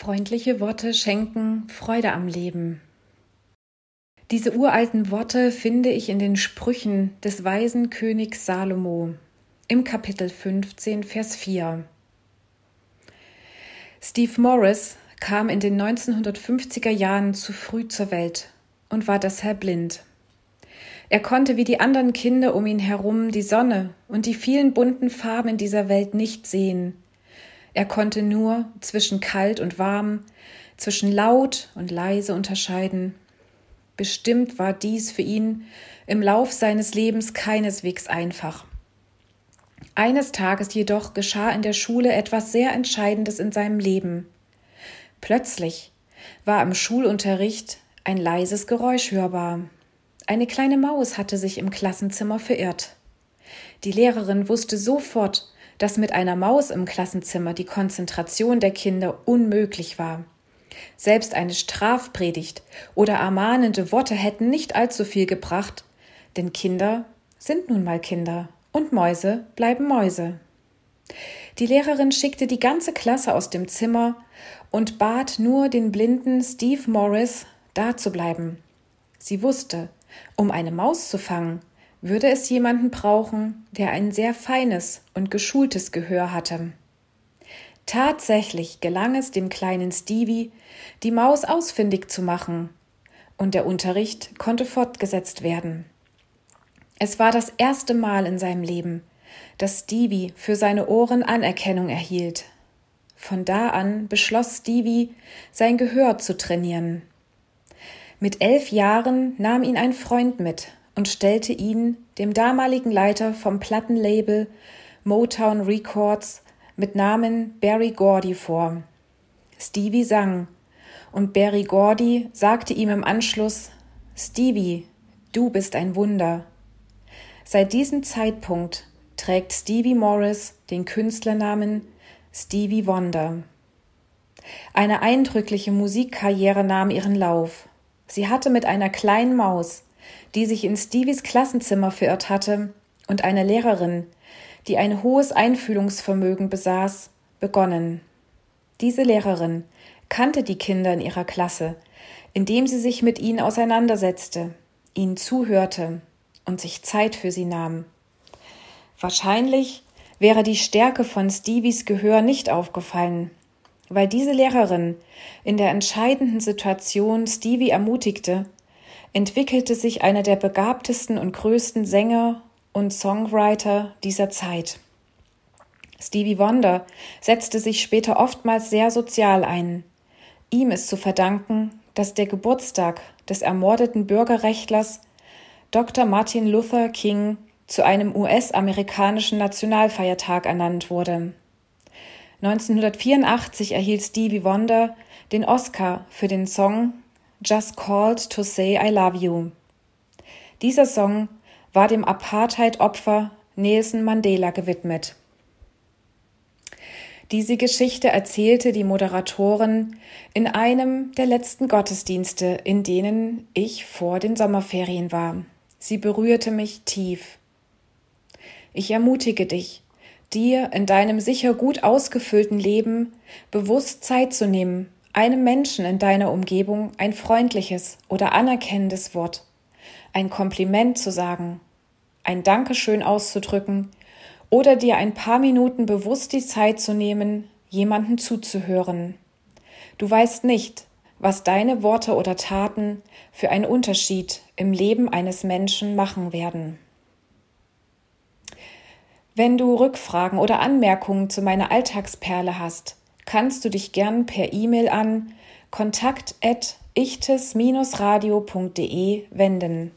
Freundliche Worte schenken Freude am Leben. Diese uralten Worte finde ich in den Sprüchen des weisen Königs Salomo im Kapitel 15, Vers 4. Steve Morris kam in den 1950er Jahren zu früh zur Welt und war deshalb blind. Er konnte wie die anderen Kinder um ihn herum die Sonne und die vielen bunten Farben in dieser Welt nicht sehen, er konnte nur zwischen kalt und warm, zwischen laut und leise unterscheiden. Bestimmt war dies für ihn im Lauf seines Lebens keineswegs einfach. Eines Tages jedoch geschah in der Schule etwas sehr Entscheidendes in seinem Leben. Plötzlich war im Schulunterricht ein leises Geräusch hörbar. Eine kleine Maus hatte sich im Klassenzimmer verirrt. Die Lehrerin wusste sofort, dass mit einer Maus im Klassenzimmer die Konzentration der Kinder unmöglich war. Selbst eine Strafpredigt oder ermahnende Worte hätten nicht allzu viel gebracht, denn Kinder sind nun mal Kinder und Mäuse bleiben Mäuse. Die Lehrerin schickte die ganze Klasse aus dem Zimmer und bat nur den blinden Steve Morris, da zu bleiben. Sie wusste, um eine Maus zu fangen, würde es jemanden brauchen, der ein sehr feines und geschultes Gehör hatte. Tatsächlich gelang es dem kleinen Stevie, die Maus ausfindig zu machen, und der Unterricht konnte fortgesetzt werden. Es war das erste Mal in seinem Leben, dass Stevie für seine Ohren Anerkennung erhielt. Von da an beschloss Stevie, sein Gehör zu trainieren. Mit elf Jahren nahm ihn ein Freund mit und stellte ihn dem damaligen Leiter vom Plattenlabel Motown Records mit Namen Barry Gordy vor. Stevie sang, und Barry Gordy sagte ihm im Anschluss Stevie, du bist ein Wunder. Seit diesem Zeitpunkt trägt Stevie Morris den Künstlernamen Stevie Wonder. Eine eindrückliche Musikkarriere nahm ihren Lauf. Sie hatte mit einer kleinen Maus die sich in Stevies Klassenzimmer verirrt hatte, und eine Lehrerin, die ein hohes Einfühlungsvermögen besaß, begonnen. Diese Lehrerin kannte die Kinder in ihrer Klasse, indem sie sich mit ihnen auseinandersetzte, ihnen zuhörte und sich Zeit für sie nahm. Wahrscheinlich wäre die Stärke von Stevies Gehör nicht aufgefallen, weil diese Lehrerin in der entscheidenden Situation Stevie ermutigte, entwickelte sich einer der begabtesten und größten Sänger und Songwriter dieser Zeit. Stevie Wonder setzte sich später oftmals sehr sozial ein. Ihm ist zu verdanken, dass der Geburtstag des ermordeten Bürgerrechtlers Dr. Martin Luther King zu einem US-amerikanischen Nationalfeiertag ernannt wurde. 1984 erhielt Stevie Wonder den Oscar für den Song Just Called to Say I Love You. Dieser Song war dem Apartheid-Opfer Nelson Mandela gewidmet. Diese Geschichte erzählte die Moderatorin in einem der letzten Gottesdienste, in denen ich vor den Sommerferien war. Sie berührte mich tief. Ich ermutige dich, dir in deinem sicher gut ausgefüllten Leben bewusst Zeit zu nehmen einem Menschen in deiner Umgebung ein freundliches oder anerkennendes Wort, ein Kompliment zu sagen, ein Dankeschön auszudrücken oder dir ein paar Minuten bewusst die Zeit zu nehmen, jemanden zuzuhören. Du weißt nicht, was deine Worte oder Taten für einen Unterschied im Leben eines Menschen machen werden. Wenn du Rückfragen oder Anmerkungen zu meiner Alltagsperle hast, kannst du dich gern per E-Mail an kontakt@ichtes-radio.de wenden.